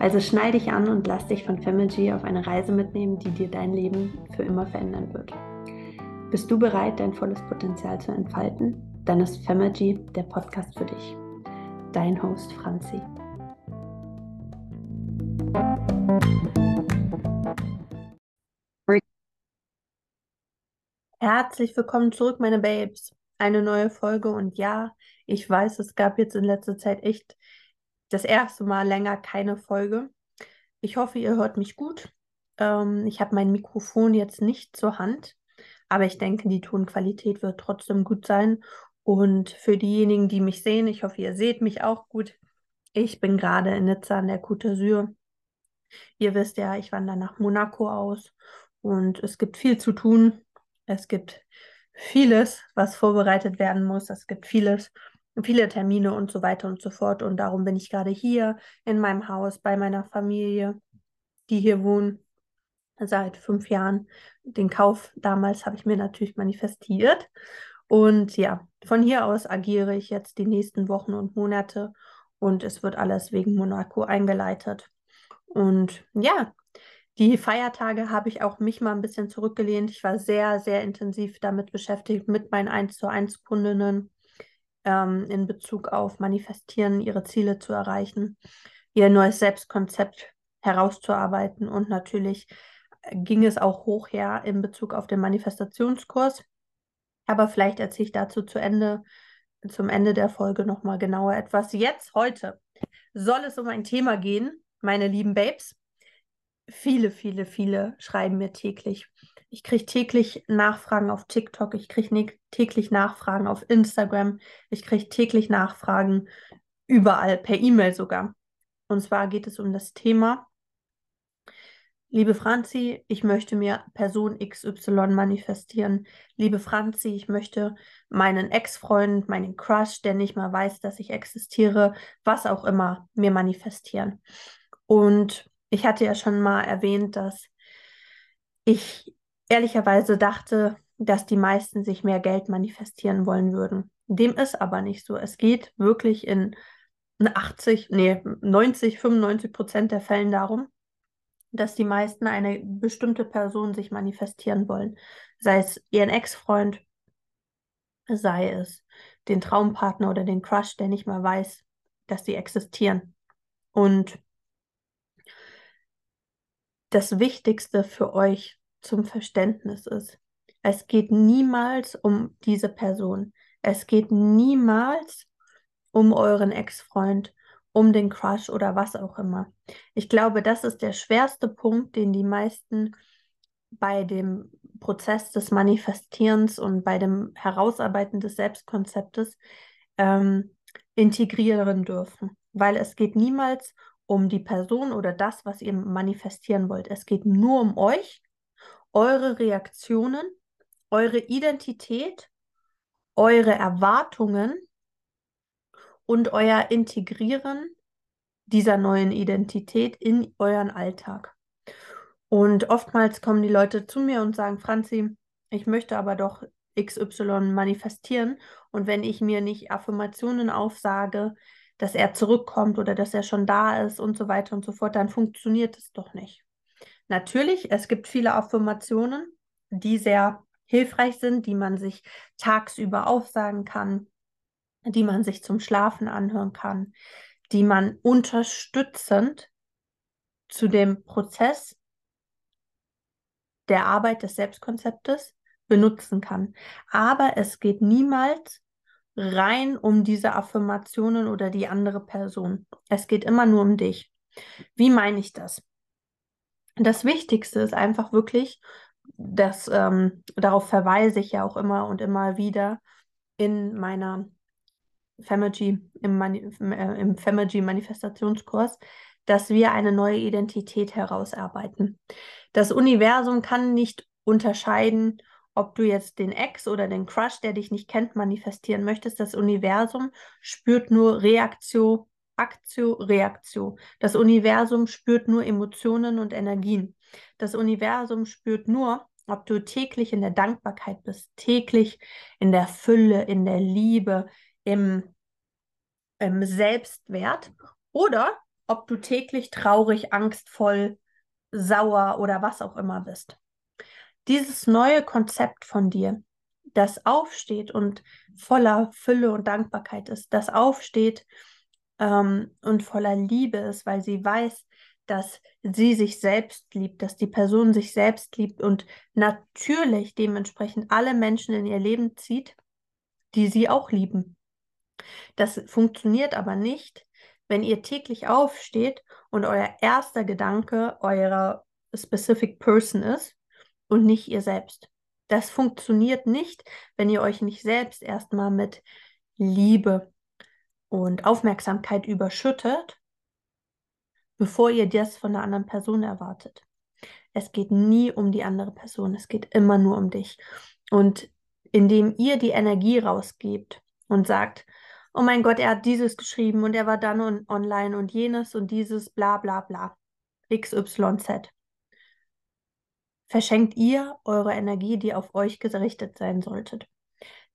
Also schnall dich an und lass dich von Femergy auf eine Reise mitnehmen, die dir dein Leben für immer verändern wird. Bist du bereit, dein volles Potenzial zu entfalten? Dann ist Femergy der Podcast für dich. Dein Host Franzi. Herzlich willkommen zurück, meine Babes. Eine neue Folge und ja, ich weiß, es gab jetzt in letzter Zeit echt das erste Mal länger keine Folge. Ich hoffe, ihr hört mich gut. Ähm, ich habe mein Mikrofon jetzt nicht zur Hand, aber ich denke, die Tonqualität wird trotzdem gut sein. Und für diejenigen, die mich sehen, ich hoffe, ihr seht mich auch gut. Ich bin gerade in Nizza an der Côte d'Azur. Ihr wisst ja, ich wandere nach Monaco aus und es gibt viel zu tun. Es gibt vieles, was vorbereitet werden muss. Es gibt vieles, viele Termine und so weiter und so fort. Und darum bin ich gerade hier in meinem Haus bei meiner Familie, die hier wohnen seit fünf Jahren. Den Kauf damals habe ich mir natürlich manifestiert. Und ja, von hier aus agiere ich jetzt die nächsten Wochen und Monate und es wird alles wegen Monaco eingeleitet. Und ja, die Feiertage habe ich auch mich mal ein bisschen zurückgelehnt. Ich war sehr, sehr intensiv damit beschäftigt mit meinen 1 zu 1 Kundinnen ähm, in Bezug auf Manifestieren, ihre Ziele zu erreichen, ihr neues Selbstkonzept herauszuarbeiten und natürlich ging es auch hoch her in Bezug auf den Manifestationskurs. Aber vielleicht erzähle ich dazu zu Ende, zum Ende der Folge nochmal genauer etwas. Jetzt, heute, soll es um ein Thema gehen, meine lieben Babes. Viele, viele, viele schreiben mir täglich ich kriege täglich Nachfragen auf TikTok, ich kriege täglich Nachfragen auf Instagram, ich kriege täglich Nachfragen überall, per E-Mail sogar. Und zwar geht es um das Thema, liebe Franzi, ich möchte mir Person XY manifestieren. Liebe Franzi, ich möchte meinen Ex-Freund, meinen Crush, der nicht mal weiß, dass ich existiere, was auch immer, mir manifestieren. Und ich hatte ja schon mal erwähnt, dass ich ehrlicherweise dachte, dass die meisten sich mehr Geld manifestieren wollen würden. Dem ist aber nicht so. Es geht wirklich in 80, nee, 90, 95 Prozent der Fällen darum, dass die meisten eine bestimmte Person sich manifestieren wollen. Sei es ihren Ex-Freund, sei es den Traumpartner oder den Crush, der nicht mal weiß, dass sie existieren. Und das Wichtigste für euch zum Verständnis ist. Es geht niemals um diese Person. Es geht niemals um euren Ex-Freund, um den Crush oder was auch immer. Ich glaube, das ist der schwerste Punkt, den die meisten bei dem Prozess des Manifestierens und bei dem Herausarbeiten des Selbstkonzeptes ähm, integrieren dürfen. Weil es geht niemals um die Person oder das, was ihr manifestieren wollt. Es geht nur um euch eure Reaktionen, eure Identität, eure Erwartungen und euer Integrieren dieser neuen Identität in euren Alltag. Und oftmals kommen die Leute zu mir und sagen, Franzi, ich möchte aber doch XY manifestieren. Und wenn ich mir nicht Affirmationen aufsage, dass er zurückkommt oder dass er schon da ist und so weiter und so fort, dann funktioniert es doch nicht. Natürlich, es gibt viele Affirmationen, die sehr hilfreich sind, die man sich tagsüber aufsagen kann, die man sich zum Schlafen anhören kann, die man unterstützend zu dem Prozess der Arbeit des Selbstkonzeptes benutzen kann. Aber es geht niemals rein um diese Affirmationen oder die andere Person. Es geht immer nur um dich. Wie meine ich das? Das Wichtigste ist einfach wirklich, dass ähm, darauf verweise ich ja auch immer und immer wieder in meiner Femergy, im, Mani äh, im Femergy Manifestationskurs, dass wir eine neue Identität herausarbeiten. Das Universum kann nicht unterscheiden, ob du jetzt den Ex oder den Crush, der dich nicht kennt, manifestieren möchtest. Das Universum spürt nur Reaktion, Aktio, Reaktion. Das Universum spürt nur Emotionen und Energien. Das Universum spürt nur, ob du täglich in der Dankbarkeit bist, täglich in der Fülle, in der Liebe, im, im Selbstwert oder ob du täglich traurig, angstvoll, sauer oder was auch immer bist. Dieses neue Konzept von dir, das aufsteht und voller Fülle und Dankbarkeit ist, das aufsteht ähm, und voller Liebe ist, weil sie weiß, dass sie sich selbst liebt, dass die Person sich selbst liebt und natürlich dementsprechend alle Menschen in ihr Leben zieht, die sie auch lieben. Das funktioniert aber nicht, wenn ihr täglich aufsteht und euer erster Gedanke eurer specific person ist und nicht ihr selbst. Das funktioniert nicht, wenn ihr euch nicht selbst erstmal mit Liebe und Aufmerksamkeit überschüttet, bevor ihr das von einer anderen Person erwartet. Es geht nie um die andere Person, es geht immer nur um dich. Und indem ihr die Energie rausgebt und sagt, oh mein Gott, er hat dieses geschrieben und er war dann on online und jenes und dieses, bla bla bla, XYZ, verschenkt ihr eure Energie, die auf euch gerichtet sein solltet.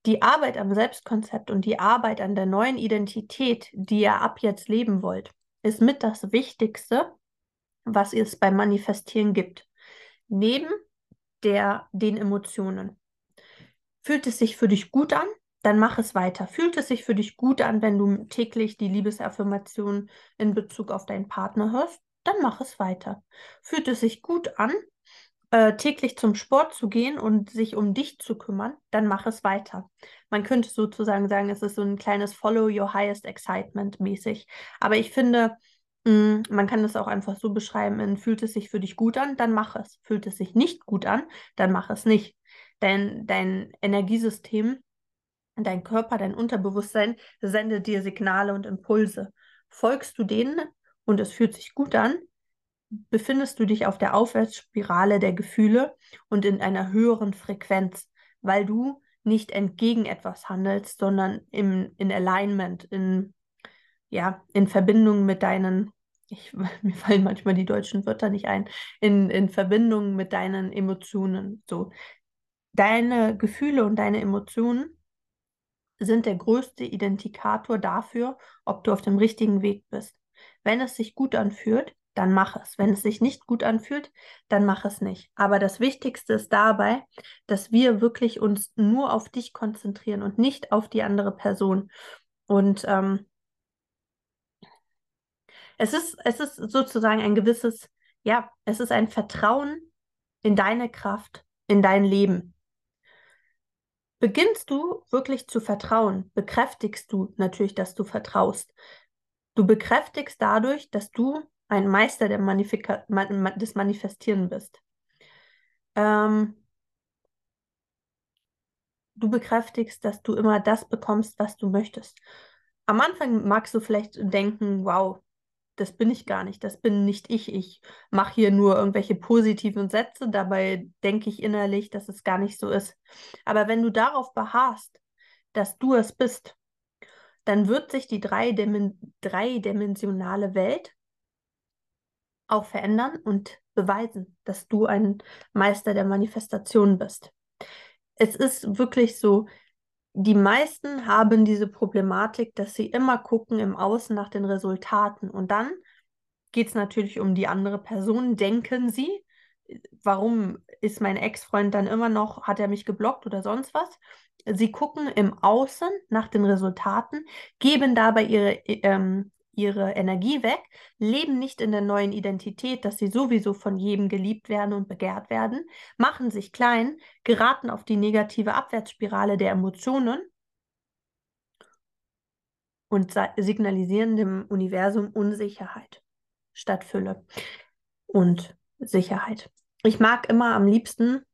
Die Arbeit am Selbstkonzept und die Arbeit an der neuen Identität, die ihr ab jetzt leben wollt, ist mit das Wichtigste, was es beim Manifestieren gibt. Neben der, den Emotionen. Fühlt es sich für dich gut an? Dann mach es weiter. Fühlt es sich für dich gut an, wenn du täglich die Liebesaffirmation in Bezug auf deinen Partner hörst? Dann mach es weiter. Fühlt es sich gut an, äh, täglich zum Sport zu gehen und sich um dich zu kümmern, dann mach es weiter. Man könnte sozusagen sagen, es ist so ein kleines Follow Your Highest Excitement mäßig. Aber ich finde, mm, man kann das auch einfach so beschreiben, in, fühlt es sich für dich gut an, dann mach es. Fühlt es sich nicht gut an, dann mach es nicht. Denn dein Energiesystem, dein Körper, dein Unterbewusstsein sendet dir Signale und Impulse. Folgst du denen und es fühlt sich gut an, befindest du dich auf der Aufwärtsspirale der Gefühle und in einer höheren Frequenz, weil du nicht entgegen etwas handelst, sondern im, in Alignment, in, ja, in Verbindung mit deinen, ich, mir fallen manchmal die deutschen Wörter nicht ein, in, in Verbindung mit deinen Emotionen. So. Deine Gefühle und deine Emotionen sind der größte Identikator dafür, ob du auf dem richtigen Weg bist. Wenn es sich gut anfühlt, dann mach es. Wenn es sich nicht gut anfühlt, dann mach es nicht. Aber das Wichtigste ist dabei, dass wir wirklich uns nur auf dich konzentrieren und nicht auf die andere Person. Und ähm, es ist, es ist sozusagen ein gewisses, ja, es ist ein Vertrauen in deine Kraft, in dein Leben. Beginnst du wirklich zu vertrauen, bekräftigst du natürlich, dass du vertraust. Du bekräftigst dadurch, dass du ein Meister der Manifika Man des Manifestieren bist. Ähm, du bekräftigst, dass du immer das bekommst, was du möchtest. Am Anfang magst du vielleicht denken, wow, das bin ich gar nicht, das bin nicht ich. Ich mache hier nur irgendwelche positiven Sätze, dabei denke ich innerlich, dass es gar nicht so ist. Aber wenn du darauf beharrst, dass du es bist, dann wird sich die dreidimensionale Welt auch verändern und beweisen, dass du ein Meister der Manifestation bist. Es ist wirklich so, die meisten haben diese Problematik, dass sie immer gucken im Außen nach den Resultaten und dann geht es natürlich um die andere Person, denken sie, warum ist mein Ex-Freund dann immer noch, hat er mich geblockt oder sonst was? Sie gucken im Außen nach den Resultaten, geben dabei ihre, ähm, ihre Energie weg, leben nicht in der neuen Identität, dass sie sowieso von jedem geliebt werden und begehrt werden, machen sich klein, geraten auf die negative Abwärtsspirale der Emotionen und signalisieren dem Universum Unsicherheit statt Fülle und Sicherheit. Ich mag immer am liebsten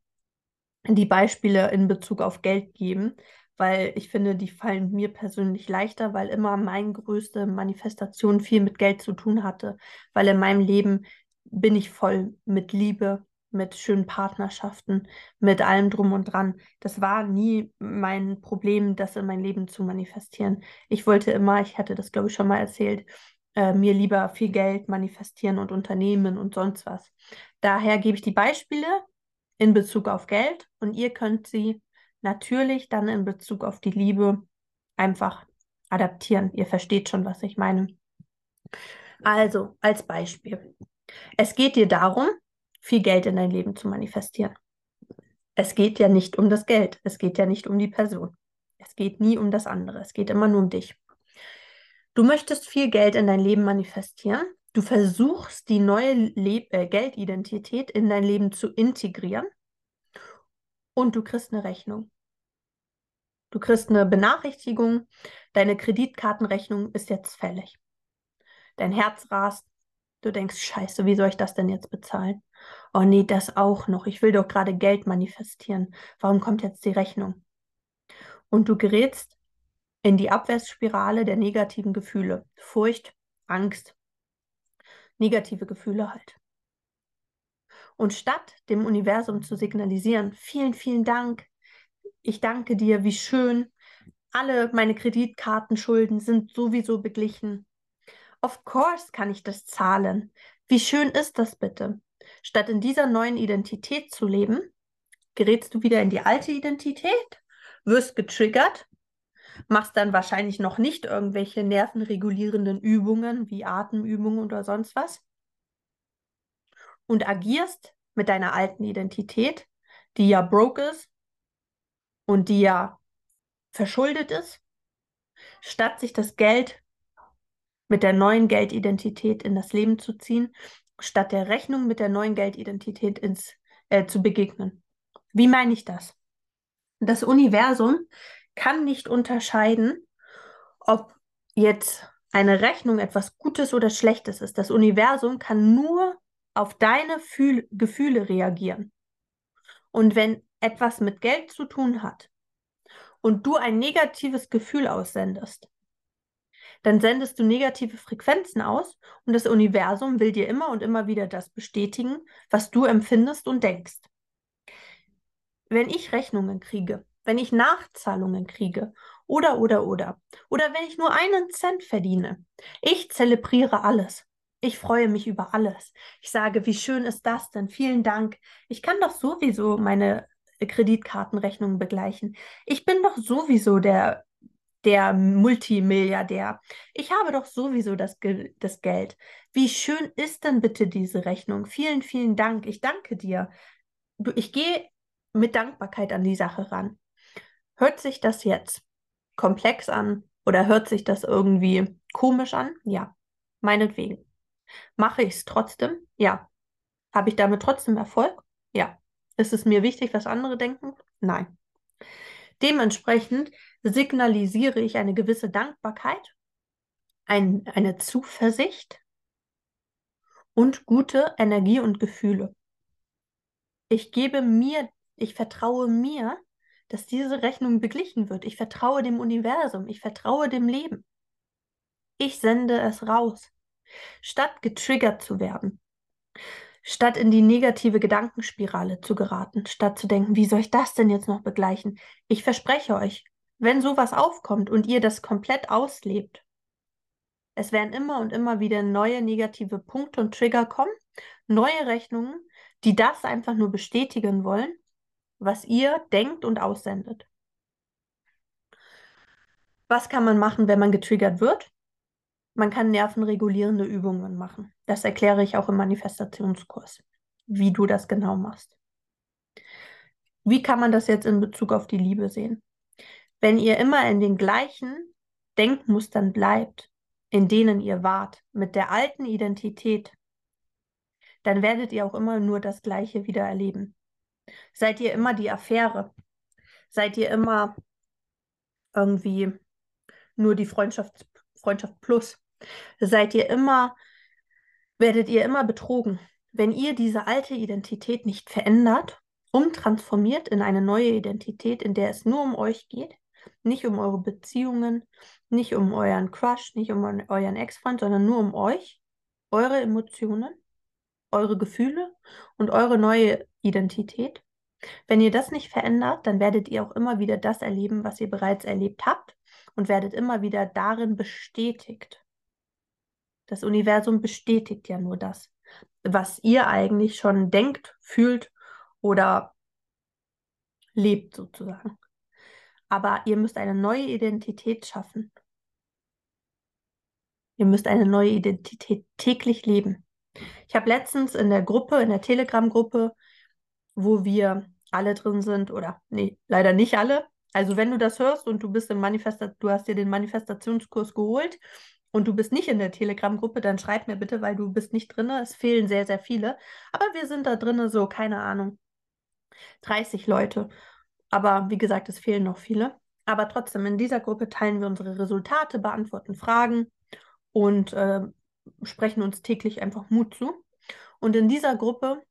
die Beispiele in Bezug auf Geld geben, weil ich finde, die fallen mir persönlich leichter, weil immer meine größte Manifestation viel mit Geld zu tun hatte, weil in meinem Leben bin ich voll mit Liebe, mit schönen Partnerschaften, mit allem drum und dran. Das war nie mein Problem, das in mein Leben zu manifestieren. Ich wollte immer, ich hatte das glaube ich schon mal erzählt, äh, mir lieber viel Geld manifestieren und Unternehmen und sonst was. Daher gebe ich die Beispiele in Bezug auf Geld und ihr könnt sie natürlich dann in Bezug auf die Liebe einfach adaptieren. Ihr versteht schon, was ich meine. Also, als Beispiel. Es geht dir darum, viel Geld in dein Leben zu manifestieren. Es geht ja nicht um das Geld, es geht ja nicht um die Person. Es geht nie um das andere, es geht immer nur um dich. Du möchtest viel Geld in dein Leben manifestieren. Du versuchst, die neue Le äh, Geldidentität in dein Leben zu integrieren und du kriegst eine Rechnung. Du kriegst eine Benachrichtigung, deine Kreditkartenrechnung ist jetzt fällig. Dein Herz rast, du denkst, scheiße, wie soll ich das denn jetzt bezahlen? Oh nee, das auch noch. Ich will doch gerade Geld manifestieren. Warum kommt jetzt die Rechnung? Und du gerätst in die Abwärtsspirale der negativen Gefühle. Furcht, Angst, negative Gefühle halt. Und statt dem Universum zu signalisieren, vielen, vielen Dank, ich danke dir, wie schön, alle meine Kreditkartenschulden sind sowieso beglichen. Of course kann ich das zahlen. Wie schön ist das bitte? Statt in dieser neuen Identität zu leben, gerätst du wieder in die alte Identität, wirst getriggert, machst dann wahrscheinlich noch nicht irgendwelche nervenregulierenden Übungen wie Atemübungen oder sonst was und agierst mit deiner alten Identität, die ja broke ist, und die ja verschuldet ist, statt sich das Geld mit der neuen Geldidentität in das Leben zu ziehen, statt der Rechnung mit der neuen Geldidentität ins, äh, zu begegnen. Wie meine ich das? Das Universum kann nicht unterscheiden, ob jetzt eine Rechnung etwas Gutes oder Schlechtes ist. Das Universum kann nur auf deine Fühl Gefühle reagieren. Und wenn etwas mit Geld zu tun hat und du ein negatives Gefühl aussendest, dann sendest du negative Frequenzen aus und das Universum will dir immer und immer wieder das bestätigen, was du empfindest und denkst. Wenn ich Rechnungen kriege, wenn ich Nachzahlungen kriege oder, oder, oder, oder wenn ich nur einen Cent verdiene, ich zelebriere alles. Ich freue mich über alles. Ich sage, wie schön ist das denn? Vielen Dank. Ich kann doch sowieso meine Kreditkartenrechnungen begleichen. Ich bin doch sowieso der, der Multimilliardär. Ich habe doch sowieso das, das Geld. Wie schön ist denn bitte diese Rechnung? Vielen, vielen Dank. Ich danke dir. Ich gehe mit Dankbarkeit an die Sache ran. Hört sich das jetzt komplex an oder hört sich das irgendwie komisch an? Ja, meinetwegen. Mache ich es trotzdem? Ja. Habe ich damit trotzdem Erfolg? Ja. Ist es mir wichtig, was andere denken? Nein. Dementsprechend signalisiere ich eine gewisse Dankbarkeit, ein, eine Zuversicht und gute Energie und Gefühle. Ich gebe mir, ich vertraue mir, dass diese Rechnung beglichen wird. Ich vertraue dem Universum, ich vertraue dem Leben. Ich sende es raus, statt getriggert zu werden statt in die negative Gedankenspirale zu geraten, statt zu denken, wie soll ich das denn jetzt noch begleichen? Ich verspreche euch, wenn sowas aufkommt und ihr das komplett auslebt, Es werden immer und immer wieder neue negative Punkte und Trigger kommen, neue Rechnungen, die das einfach nur bestätigen wollen, was ihr denkt und aussendet. Was kann man machen, wenn man getriggert wird? Man kann nervenregulierende Übungen machen. Das erkläre ich auch im Manifestationskurs, wie du das genau machst. Wie kann man das jetzt in Bezug auf die Liebe sehen? Wenn ihr immer in den gleichen Denkmustern bleibt, in denen ihr wart, mit der alten Identität, dann werdet ihr auch immer nur das Gleiche wieder erleben. Seid ihr immer die Affäre? Seid ihr immer irgendwie nur die Freundschaft, Freundschaft plus? Seid ihr immer, werdet ihr immer betrogen? Wenn ihr diese alte Identität nicht verändert, umtransformiert in eine neue Identität, in der es nur um euch geht, nicht um eure Beziehungen, nicht um euren Crush, nicht um euren Ex-Freund, sondern nur um euch, eure Emotionen, eure Gefühle und eure neue Identität. Wenn ihr das nicht verändert, dann werdet ihr auch immer wieder das erleben, was ihr bereits erlebt habt und werdet immer wieder darin bestätigt. Das Universum bestätigt ja nur das, was ihr eigentlich schon denkt, fühlt oder lebt sozusagen. Aber ihr müsst eine neue Identität schaffen. Ihr müsst eine neue Identität täglich leben. Ich habe letztens in der Gruppe, in der Telegram-Gruppe, wo wir alle drin sind, oder nee, leider nicht alle. Also wenn du das hörst und du bist im Manifestat, du hast dir den Manifestationskurs geholt und du bist nicht in der Telegram-Gruppe, dann schreib mir bitte, weil du bist nicht drin. Es fehlen sehr, sehr viele. Aber wir sind da drin, so, keine Ahnung, 30 Leute. Aber wie gesagt, es fehlen noch viele. Aber trotzdem, in dieser Gruppe teilen wir unsere Resultate, beantworten Fragen und äh, sprechen uns täglich einfach Mut zu. Und in dieser Gruppe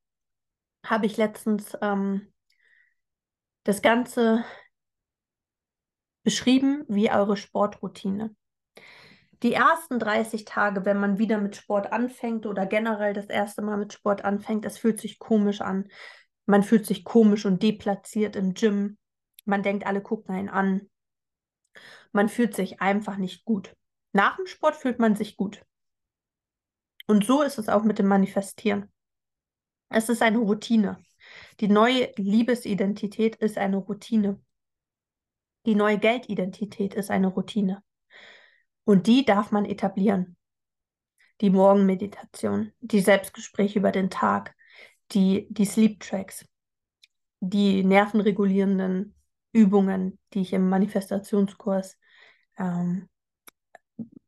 habe ich letztens ähm, das Ganze beschrieben wie eure Sportroutine. Die ersten 30 Tage, wenn man wieder mit Sport anfängt oder generell das erste Mal mit Sport anfängt, es fühlt sich komisch an. Man fühlt sich komisch und deplatziert im Gym. Man denkt, alle gucken einen an. Man fühlt sich einfach nicht gut. Nach dem Sport fühlt man sich gut. Und so ist es auch mit dem Manifestieren. Es ist eine Routine. Die neue Liebesidentität ist eine Routine. Die neue Geldidentität ist eine Routine. Und die darf man etablieren. Die Morgenmeditation, die Selbstgespräche über den Tag, die, die Sleep Tracks, die nervenregulierenden Übungen, die ich im Manifestationskurs ähm,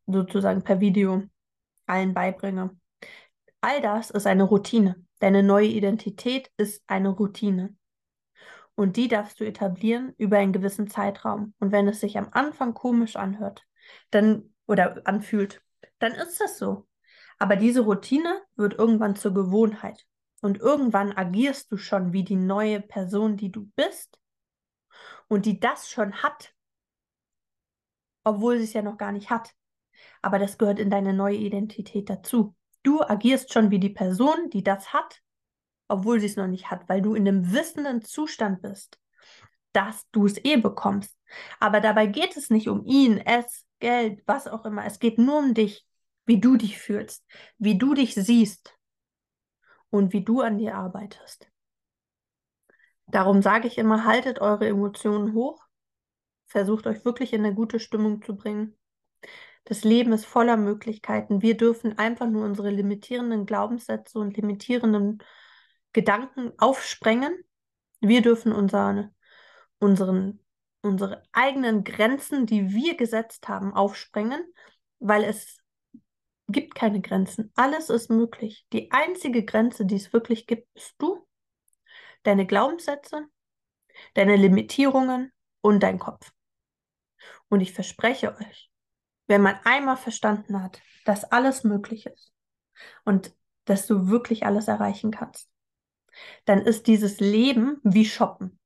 sozusagen per Video allen beibringe. All das ist eine Routine. Deine neue Identität ist eine Routine. Und die darfst du etablieren über einen gewissen Zeitraum. Und wenn es sich am Anfang komisch anhört, dann oder anfühlt, dann ist das so. Aber diese Routine wird irgendwann zur Gewohnheit. Und irgendwann agierst du schon wie die neue Person, die du bist und die das schon hat, obwohl sie es ja noch gar nicht hat. Aber das gehört in deine neue Identität dazu. Du agierst schon wie die Person, die das hat, obwohl sie es noch nicht hat, weil du in einem wissenden Zustand bist, dass du es eh bekommst. Aber dabei geht es nicht um ihn, es, Geld, was auch immer. Es geht nur um dich, wie du dich fühlst, wie du dich siehst und wie du an dir arbeitest. Darum sage ich immer, haltet eure Emotionen hoch, versucht euch wirklich in eine gute Stimmung zu bringen. Das Leben ist voller Möglichkeiten. Wir dürfen einfach nur unsere limitierenden Glaubenssätze und limitierenden Gedanken aufsprengen. Wir dürfen unsere, unseren, unsere eigenen Grenzen, die wir gesetzt haben, aufsprengen, weil es gibt keine Grenzen. Alles ist möglich. Die einzige Grenze, die es wirklich gibt, bist du, deine Glaubenssätze, deine Limitierungen und dein Kopf. Und ich verspreche euch, wenn man einmal verstanden hat, dass alles möglich ist und dass du wirklich alles erreichen kannst, dann ist dieses Leben wie Shoppen.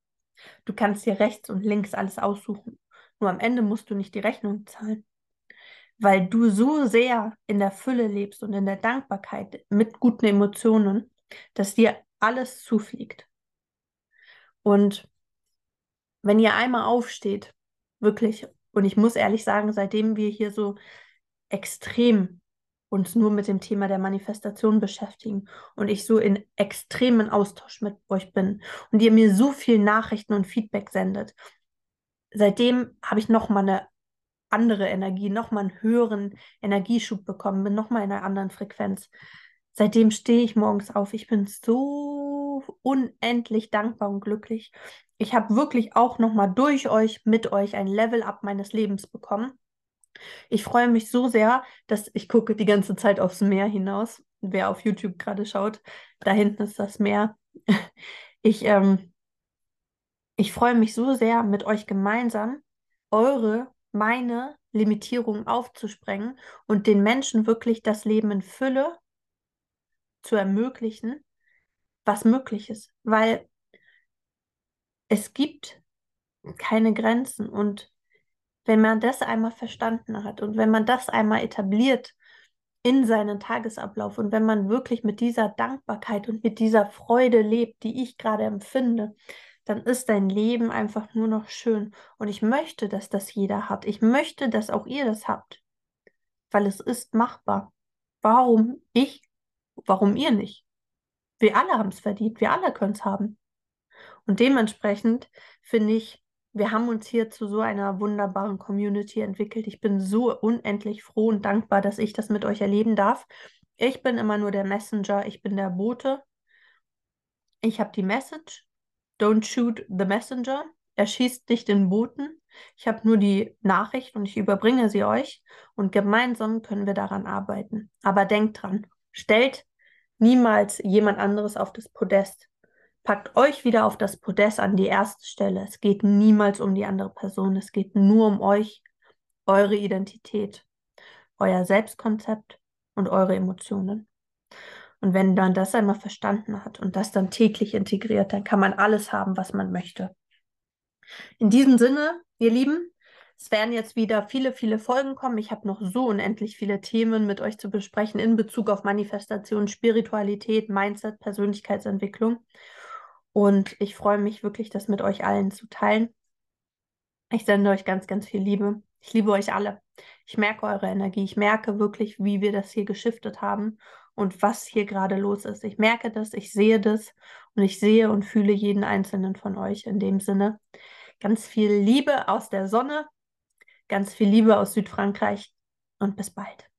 Du kannst dir rechts und links alles aussuchen. Nur am Ende musst du nicht die Rechnung zahlen weil du so sehr in der Fülle lebst und in der Dankbarkeit mit guten Emotionen, dass dir alles zufliegt. Und wenn ihr einmal aufsteht, wirklich, und ich muss ehrlich sagen, seitdem wir hier so extrem uns nur mit dem Thema der Manifestation beschäftigen und ich so in extremen Austausch mit euch bin und ihr mir so viel Nachrichten und Feedback sendet. Seitdem habe ich nochmal eine andere Energie, nochmal einen höheren Energieschub bekommen, bin nochmal in einer anderen Frequenz. Seitdem stehe ich morgens auf. Ich bin so unendlich dankbar und glücklich. Ich habe wirklich auch nochmal durch euch, mit euch ein Level-up meines Lebens bekommen. Ich freue mich so sehr, dass ich gucke die ganze Zeit aufs Meer hinaus. Wer auf YouTube gerade schaut, da hinten ist das Meer. Ich, ähm, ich freue mich so sehr, mit euch gemeinsam eure, meine Limitierungen aufzusprengen und den Menschen wirklich das Leben in Fülle zu ermöglichen, was möglich ist. Weil es gibt keine Grenzen und wenn man das einmal verstanden hat und wenn man das einmal etabliert in seinen Tagesablauf und wenn man wirklich mit dieser Dankbarkeit und mit dieser Freude lebt, die ich gerade empfinde, dann ist dein Leben einfach nur noch schön. Und ich möchte, dass das jeder hat. Ich möchte, dass auch ihr das habt, weil es ist machbar. Warum ich? Warum ihr nicht? Wir alle haben es verdient. Wir alle können es haben. Und dementsprechend finde ich, wir haben uns hier zu so einer wunderbaren Community entwickelt. Ich bin so unendlich froh und dankbar, dass ich das mit euch erleben darf. Ich bin immer nur der Messenger, ich bin der Bote. Ich habe die Message. Don't shoot the messenger. Er schießt nicht den Boten. Ich habe nur die Nachricht und ich überbringe sie euch und gemeinsam können wir daran arbeiten. Aber denkt dran, stellt niemals jemand anderes auf das Podest. Packt euch wieder auf das Podest an die erste Stelle. Es geht niemals um die andere Person. Es geht nur um euch, eure Identität, euer Selbstkonzept und eure Emotionen. Und wenn man das einmal verstanden hat und das dann täglich integriert, dann kann man alles haben, was man möchte. In diesem Sinne, ihr Lieben, es werden jetzt wieder viele, viele Folgen kommen. Ich habe noch so unendlich viele Themen mit euch zu besprechen in Bezug auf Manifestation, Spiritualität, Mindset, Persönlichkeitsentwicklung. Und ich freue mich wirklich, das mit euch allen zu teilen. Ich sende euch ganz, ganz viel Liebe. Ich liebe euch alle. Ich merke eure Energie. Ich merke wirklich, wie wir das hier geschiftet haben und was hier gerade los ist. Ich merke das, ich sehe das und ich sehe und fühle jeden einzelnen von euch in dem Sinne. Ganz viel Liebe aus der Sonne, ganz viel Liebe aus Südfrankreich und bis bald.